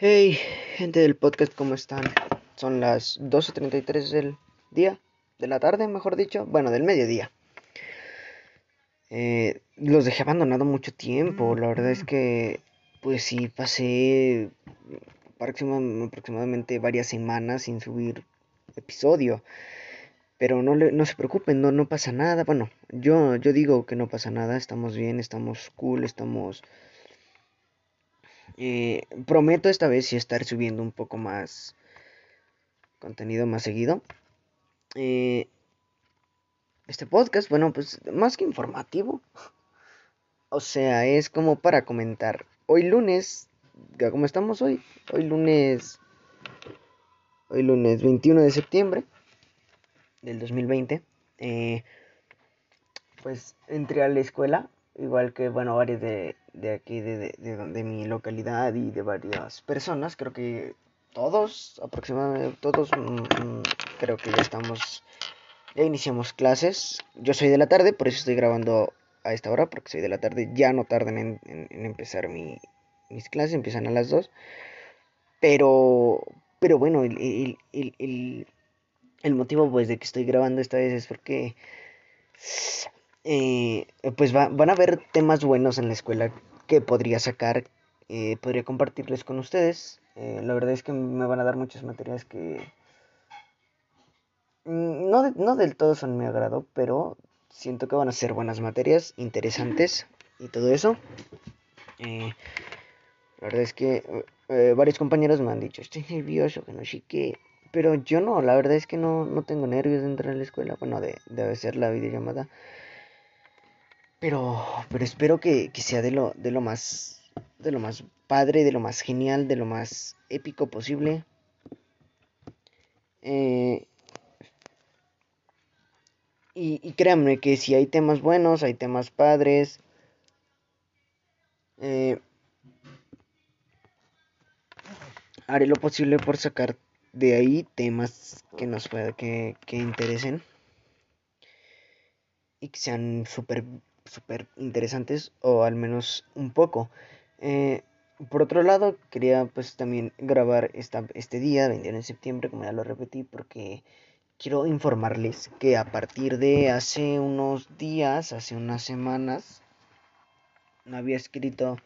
Hey, gente del podcast, ¿cómo están? Son las 12.33 del día, de la tarde, mejor dicho, bueno, del mediodía. Eh, los dejé abandonado mucho tiempo, la verdad es que, pues sí, pasé aproximadamente varias semanas sin subir episodio. Pero no, no se preocupen, no, no pasa nada. Bueno, yo, yo digo que no pasa nada, estamos bien, estamos cool, estamos eh, prometo esta vez sí estar subiendo un poco más contenido más seguido. Eh, este podcast, bueno, pues más que informativo. O sea, es como para comentar. Hoy lunes, ¿cómo estamos hoy? Hoy lunes... Hoy lunes 21 de septiembre del 2020. Eh, pues entré a la escuela igual que, bueno, varios de, de aquí, de, de, de, mi localidad y de varias personas, creo que todos, aproximadamente todos, mm, mm, creo que ya estamos, ya iniciamos clases. Yo soy de la tarde, por eso estoy grabando a esta hora, porque soy de la tarde, ya no tardan en, en, empezar mi, mis clases, empiezan a las 2. Pero, pero bueno, el, el, el, el, motivo pues de que estoy grabando esta vez es porque eh, pues van a haber temas buenos en la escuela que podría sacar, eh, podría compartirles con ustedes. Eh, la verdad es que me van a dar muchas materias que mm, no, no del todo son mi agrado, pero siento que van a ser buenas materias, interesantes y todo eso. la verdad es que varios compañeros me han dicho, estoy nervioso, que no sé qué. Pero yo no, la verdad es que no, no tengo nervios de entrar a la escuela. Bueno, de, debe ser la videollamada. Pero, pero espero que, sea de lo, de lo más, de lo más padre, de lo más genial, de lo más épico posible. Eh, y, créanme que si hay temas buenos, hay temas padres. Eh, haré lo posible por sacar de ahí temas que nos pueda, que, que interesen y que sean súper súper interesantes o al menos un poco. Eh, por otro lado, quería pues también grabar esta, este día, 21 de septiembre, como ya lo repetí, porque quiero informarles que a partir de hace unos días, hace unas semanas, no había escrito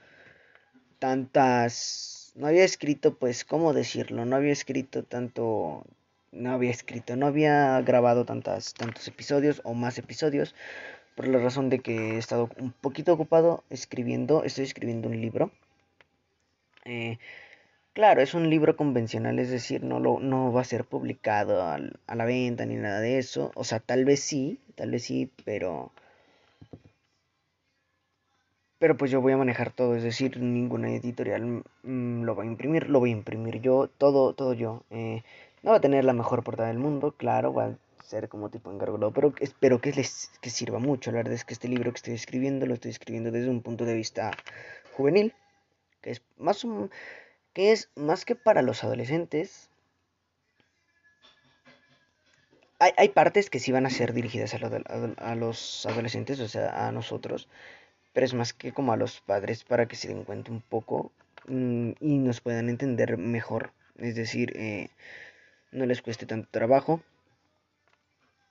tantas, no había escrito pues, ¿cómo decirlo? No había escrito tanto, no había escrito, no había grabado tantas, tantos episodios o más episodios por la razón de que he estado un poquito ocupado escribiendo, estoy escribiendo un libro. Eh, claro, es un libro convencional, es decir, no, lo, no va a ser publicado a la venta ni nada de eso. O sea, tal vez sí, tal vez sí, pero... Pero pues yo voy a manejar todo, es decir, ninguna editorial mm, lo va a imprimir, lo voy a imprimir yo, todo, todo yo. Eh, no va a tener la mejor portada del mundo, claro, va a como tipo encargado, pero espero que les que sirva mucho. La verdad es que este libro que estoy escribiendo lo estoy escribiendo desde un punto de vista juvenil, que es más que es más que para los adolescentes. Hay, hay partes que sí van a ser dirigidas a, a, los adolescentes, o sea, a nosotros, pero es más que como a los padres para que se den cuenta un poco mm, y nos puedan entender mejor. Es decir, eh, no les cueste tanto trabajo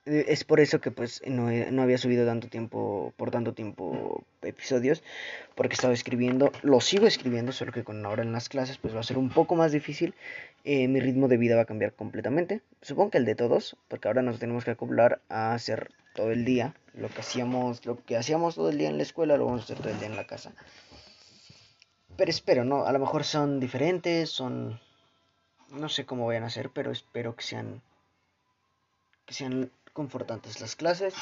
es por eso que pues no, no, había subido tanto tiempo, por tanto tiempo episodios, porque estaba escribiendo, lo sigo escribiendo, solo que con ahora en las clases pues va a ser un poco más difícil, eh, mi ritmo de vida va a cambiar completamente, supongo que el de todos, porque ahora nos tenemos que acoplar a hacer todo el día, lo que hacíamos, lo que hacíamos todo el día en la escuela, lo vamos a hacer todo el día en la casa. Pero espero, ¿no? A lo mejor son diferentes, son... No sé cómo vayan a ser, pero espero que sean... Que sean confortantes las clases,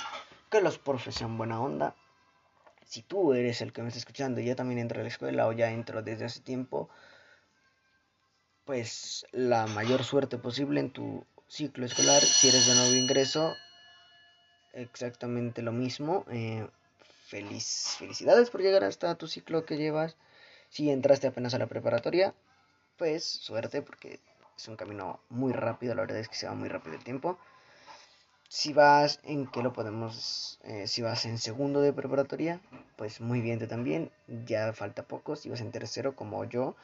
que los profes sean buena onda. Si tú eres el que me está escuchando y ya también entra a la escuela o ya entro desde hace tiempo, pues la mayor suerte posible en tu ciclo escolar. Si eres de nuevo ingreso, exactamente lo mismo. Eh, feliz, felicidades por llegar hasta tu ciclo que llevas. Si entraste apenas a la preparatoria, pues suerte porque es un camino muy rápido, la verdad es que se va muy rápido el tiempo. Si vas en qué lo podemos, eh, si vas en segundo de preparatoria, pues muy bien tú también, ya falta poco, si vas en tercero como yo,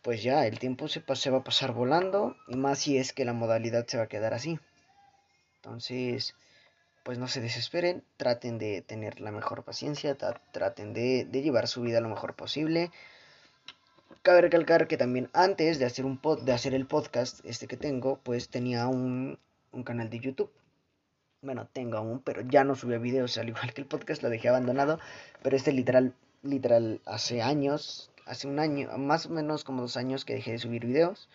pues ya el tiempo se, se va a pasar volando, y más si es que la modalidad se va a quedar así. Entonces, pues no se desesperen, traten de tener la mejor paciencia, traten de, de, llevar su vida lo mejor posible. Cabe recalcar que también antes de hacer, un pod, de hacer el podcast este que tengo, pues tenía un, un canal de YouTube bueno, tengo aún, pero ya no subía videos, al igual que el podcast lo dejé abandonado, pero este literal, literal, hace años, hace un año, más o menos como dos años que dejé de subir videos,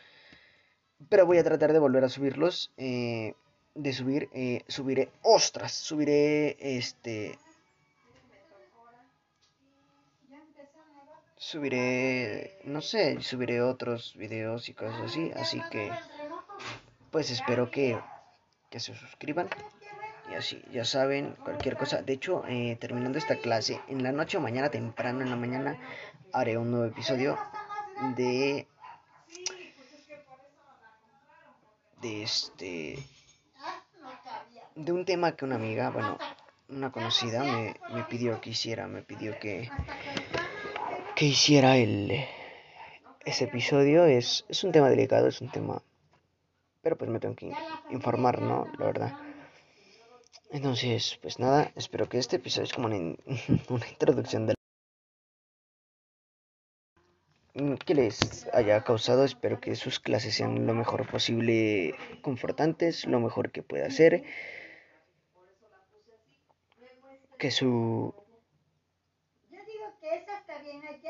pero voy a tratar de volver a subirlos, eh, de subir, eh, subiré, ostras, subiré, este, subiré, no sé, subiré otros videos y cosas así, así que, pues espero que, que se suscriban así, ya saben, cualquier cosa. De hecho, eh, terminando esta clase, en la noche o mañana, temprano en la mañana, haré un nuevo episodio de. De este. De un tema que una amiga, bueno, una conocida, me, me pidió que hiciera. Me pidió que. Que hiciera el. Ese episodio. Es, es un tema delicado, es un tema. Pero pues me tengo que informar, ¿no? La verdad. Entonces, pues nada, espero que este episodio es como una, una introducción del que les haya causado. Espero que sus clases sean lo mejor posible confortantes, lo mejor que pueda ser. Que su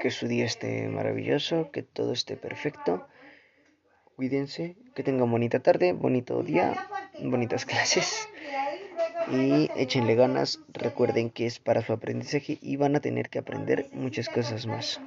que su día esté maravilloso, que todo esté perfecto. Cuídense, que tengan bonita tarde, bonito día, bonitas clases y échenle ganas, recuerden que es para su aprendizaje y van a tener que aprender muchas cosas más.